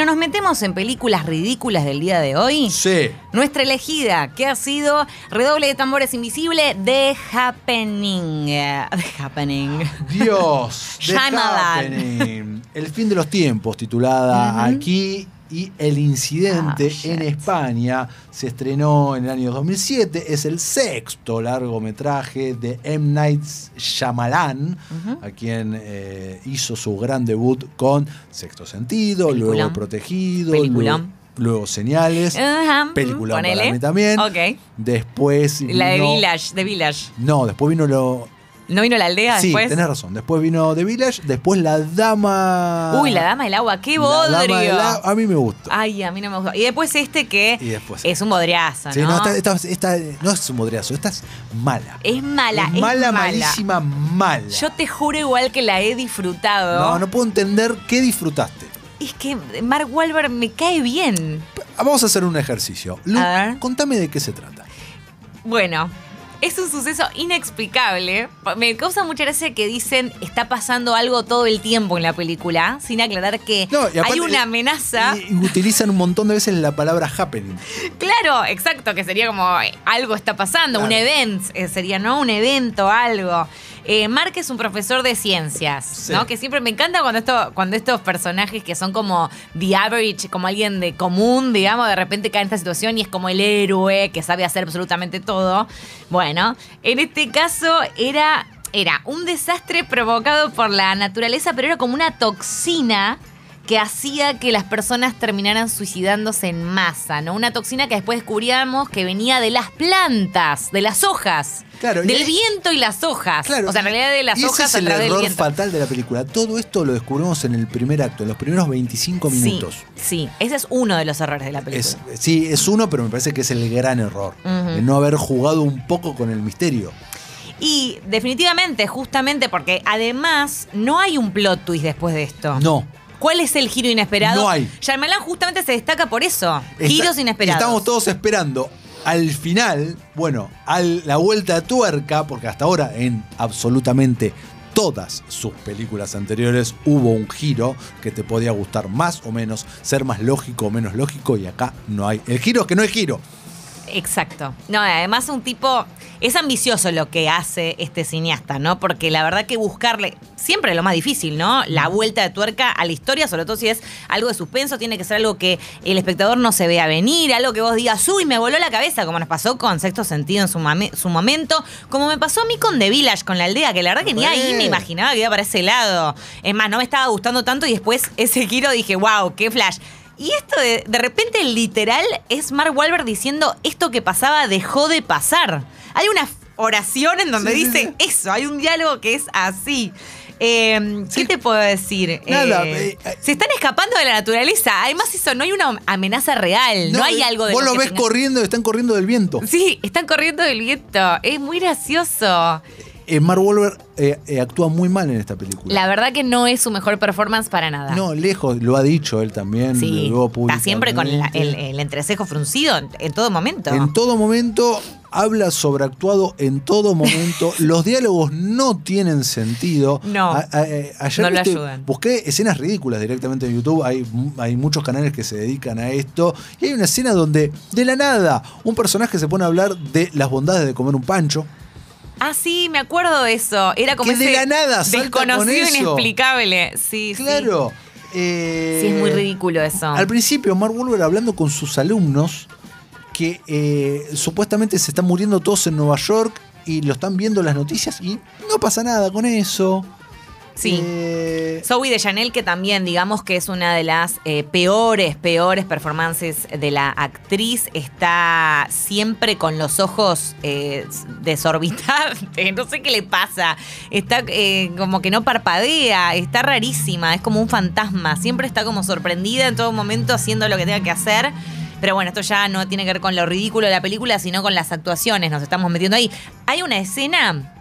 Pero nos metemos en películas ridículas del día de hoy. Sí. Nuestra elegida, que ha sido redoble de tambores invisible, The Happening. The Happening. Dios. The. Happening. El fin de los tiempos, titulada aquí. Y El Incidente Oh, shit. en España se estrenó en el año 2007. Es el sexto largometraje de M. Night Shyamalan, a quien eh, hizo su gran debut con Sexto Sentido, luego Peliculón. El Protegido, Peliculón. luego, luego Señales. Película para mí también. Ok. Después La de vino- Village, de Village. No, después vino lo. ¿No vino la aldea sí, después? tenés razón. Después vino The Village, después La Dama. Uy, la dama del agua, qué La Dama bodrio. Agua, A mí me gusta. Ay, a mí no me gustó. Y después este que Y después- es un bodriazo, Sí, ¿no? no, esta, esta- esta- no es un modriazo, esta es mala. Es mala, Es es mala, mala. malísima, mala. Yo te juro igual que la he disfrutado. No, no puedo entender qué disfrutaste. Es que Mark Wahlberg me cae bien. Vamos a hacer un ejercicio. Lu, A ver. contame de qué se trata. Bueno, es un suceso inexplicable. Me causa mucha gracia que dicen está pasando algo todo el tiempo en la película, sin aclarar que No, aparte- hay una amenaza. Y, y utilizan un montón de veces la palabra happening. Claro, exacto, que sería como algo está pasando, un event, eh, sería, ¿no? Un evento, algo. Eh, Mark es un profesor de ciencias, Sí. ¿no? Que siempre me encanta cuando, esto, cuando estos personajes que son como the average, como alguien de común, digamos, de repente caen en esta situación y es como el héroe que sabe hacer absolutamente todo. Bueno, en este caso era, era un desastre provocado por la naturaleza, pero era como una toxina que hacía que las personas terminaran suicidándose en masa, ¿no? Una toxina que después descubríamos que venía de las plantas, de las hojas. Claro, del viento y las hojas. Claro. o sea, en realidad de las y ese hojas es a el del error viento. fatal de la película. Todo esto lo descubrimos en el primer acto, en los primeros 25 minutos. Sí, sí, ese es uno de los errores de la película. Es, sí, es uno, pero me parece que es el gran error. No haber jugado un poco con el misterio. Y definitivamente, justamente porque además no hay un plot twist después de esto. No. ¿Cuál es el giro inesperado? No hay. Shyamalan justamente se destaca por eso. Está- Giros inesperados. Estamos todos esperando al final, bueno, a la vuelta de tuerca, porque hasta ahora en absolutamente todas sus películas anteriores hubo un giro que te podía gustar más o menos, ser más lógico o menos lógico, y acá no hay. El giro es que no hay giro. Exacto. No, además un tipo. Es ambicioso lo que hace este cineasta, ¿no? Porque la verdad que buscarle. Siempre lo más difícil, ¿no? La vuelta de tuerca a la historia, sobre todo si es algo de suspenso, tiene que ser algo que el espectador no se vea venir, algo que vos digas, uy, me voló la cabeza, como nos pasó con Sexto Sentido en su, su momento, como me pasó a mí con The Village, con la aldea, que la verdad que ni ahí me imaginaba que iba para ese lado. Es más, no me estaba gustando tanto y después ese giro dije, wow, qué flash. Y esto de, de repente literal es Mark Wahlberg diciendo esto que pasaba dejó de pasar. Hay una oración en donde Sí, sí, dice eso, hay un diálogo que es así. Eh, ¿Qué Sí. te puedo decir? Nada, Eh, eh, se están escapando de la naturaleza. Además, eso no hay una amenaza real. No, hay eh, algo de Vos lo ves corriendo, están corriendo del viento. Sí, están corriendo del viento. Es muy gracioso. Eh, Mark Wahlberg eh, eh, actúa muy mal en esta película. La verdad que no es su mejor performance para nada. No, lejos, lo ha dicho él también. Sí, luego está siempre con la- el, entrecejo fruncido en, en todo momento. En todo momento habla sobreactuado, en todo momento. Los diálogos no tienen sentido. No. A- a- eh, ayer No lo viste, ayudan. busqué escenas ridículas directamente en YouTube. Hay, hay muchos canales que se dedican a esto. Y hay una escena donde, de la nada, un personaje se pone a hablar de las bondades de comer un pancho. Ah, sí, me acuerdo de eso. Era como Que de ese la nada salta con desconocido inexplicable. Sí, sí. Claro. eh, Sí, es muy ridículo eso. Al principio, Mark Wahlberg hablando con sus alumnos que eh, supuestamente se están muriendo todos en Nueva York y lo están viendo en las noticias y no pasa nada con eso. Sí. Eh, Zoe de Chanel, que también digamos que es una de las eh, peores, peores performances de la actriz, está siempre con los ojos eh, desorbitados. No sé qué le pasa. Está eh, como que no parpadea, está rarísima, es como un fantasma. Siempre está como sorprendida en todo momento haciendo lo que tenga que hacer. Pero bueno, esto ya no tiene que ver con lo ridículo de la película, sino con las actuaciones. Nos estamos metiendo ahí. Hay una escena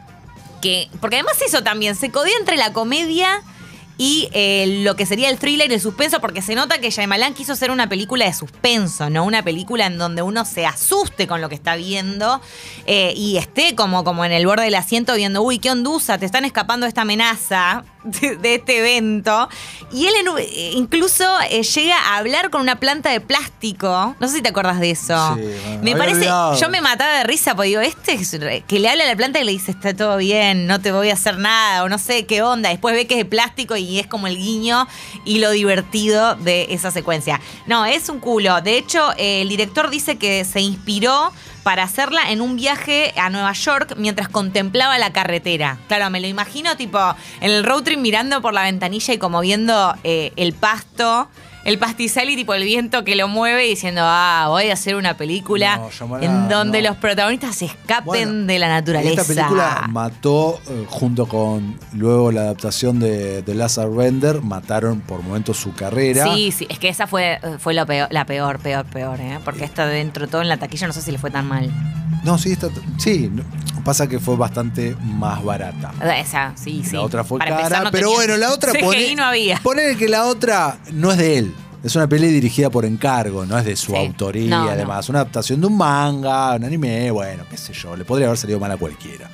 que. Porque además eso también se codea entre la comedia y eh, lo que sería el thriller y el suspenso, porque se nota que Shyamalan quiso hacer una película de suspenso, ¿no? Una película en donde uno se asuste con lo que está viendo eh, y esté como, como en el borde del asiento viendo, uy, qué ondusa, te están escapando esta amenaza. De, de este evento. Y él en incluso eh, llega a hablar con una planta de plástico. No sé si te acuerdas de eso. Sí, bueno, me parece, olvidado. yo me mataba de risa porque digo, este es re- que le habla a la planta y le dice, está todo bien, no te voy a hacer nada, o no sé qué onda. Después ve que es de plástico y es como el guiño y lo divertido de esa secuencia. No, es un culo. De hecho, eh, el director dice que se inspiró para hacerla en un viaje a Nueva York mientras contemplaba la carretera. Claro, me lo imagino tipo en el road trip mirando por la ventanilla y como viendo eh, el pasto, el pastizal y tipo el viento que lo mueve diciendo, ah, voy a hacer una película No, en donde no. los protagonistas se escapen Bueno, de la naturaleza. Esta película mató, eh, junto con luego la adaptación de, de Lazar Bender, mataron por momentos su carrera. Sí, sí, es que esa fue, fue lo peor, la peor, peor, peor, ¿eh? Porque esta dentro de todo en la taquilla no sé si le fue tan mal. No, sí, está, sí. Pasa que fue bastante más barata. Esa, sí, sí. La otra fue Para empezar, cara, no pero tenía- bueno, la otra CGI pone, no había. Ponele que la otra no es de él. Es una peli dirigida por encargo, no es de su Sí. autoría, No, no. además. Una adaptación de un manga, un anime, bueno, qué sé yo. Le podría haber salido mal a cualquiera.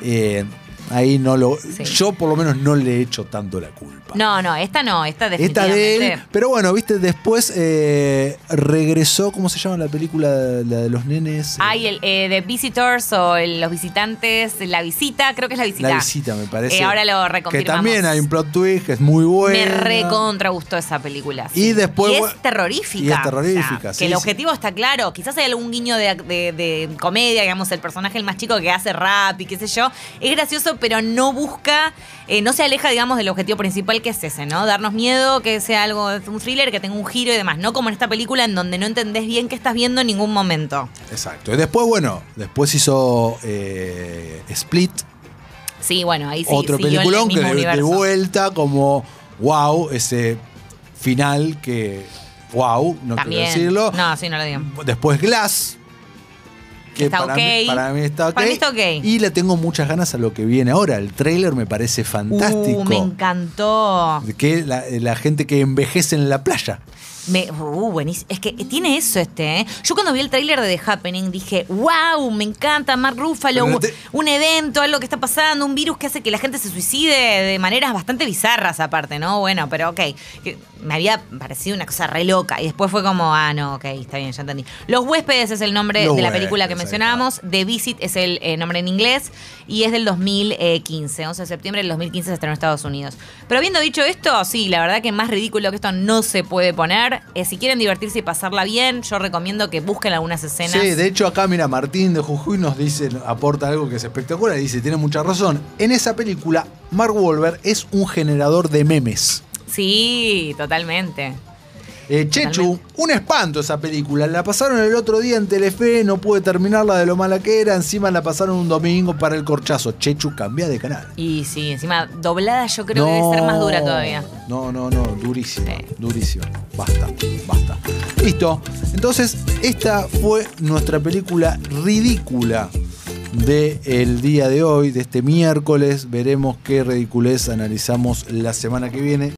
Eh, ahí no lo. Sí. Yo por lo menos no le echo tanto la culpa. No, no, esta no, esta Esta definitivamente. de él, pero bueno, viste, después eh, regresó, ¿cómo se llama la película? La de los nenes. Hay el eh, de Visitors o el- los visitantes, la visita, creo que es la visita. La visita, me parece. Eh, ahora lo Que reconfirmamos. también hay un plot twist que es muy bueno. Me recontra gustó esa película. Y después, Y es terrorífica. y es terrorífica, O sea, sí, Que el objetivo está claro. Quizás hay algún guiño de, de- de comedia, digamos, el personaje el más chico que hace rap y qué sé yo. Es gracioso, pero no busca, eh, no se aleja, digamos, del objetivo principal que es ese, ¿no? Darnos miedo, que sea algo, un thriller, que tenga un giro y demás. No como en esta película en donde no entendés bien qué estás viendo en ningún momento. Exacto. Y después, bueno, después hizo eh, Split, Sí, bueno, ahí sí. otro peliculón que de, de vuelta como wow, ese final que wow, no También. quiero decirlo. No, sí, no lo digo. Después Glass. Que Está para, ok. mí, para mí está ok. Para mí está ok. Y le tengo muchas ganas a lo que viene ahora. El tráiler me parece fantástico. Uh, me encantó. Que la, la gente que envejece en la playa. Me, uh, buenísimo. Es que tiene eso este, ¿eh? Yo cuando vi el tráiler de The Happening dije, wow, me encanta Mark Ruffalo, no un, te- un evento, algo que está pasando, un virus que hace que la gente se suicide de maneras bastante bizarras aparte, ¿no? Bueno, pero ok, me había parecido una cosa re loca y después fue como, ah, no, ok, está bien, ya entendí. Los huéspedes es el nombre Los de la película que mencionábamos, The Visit es el eh, nombre en inglés y es del 2015, 11 de septiembre del 2015 se estrenó en Estados Unidos. Pero habiendo dicho esto, sí, la verdad que más ridículo que esto no se puede poner. Eh, si quieren divertirse y pasarla bien, yo recomiendo que busquen algunas escenas. Sí, de hecho acá, mira, Martín de Jujuy nos dice, aporta algo que es espectacular y dice, tiene mucha razón. En esa película, Mark Wahlberg es un generador de memes. Sí, totalmente. Eh, Chechu, un espanto esa película. La pasaron el otro día en Telefe, no pude terminarla de lo mala que era. Encima la pasaron un domingo para el corchazo. Chechu, cambia de canal. Y sí, encima doblada yo creo que debe ser más dura todavía. No, no, no, durísimo, Sí. durísimo. Basta, basta. Listo. Entonces, esta fue nuestra película ridícula del día de hoy, de este miércoles. Veremos qué ridiculez analizamos la semana que viene.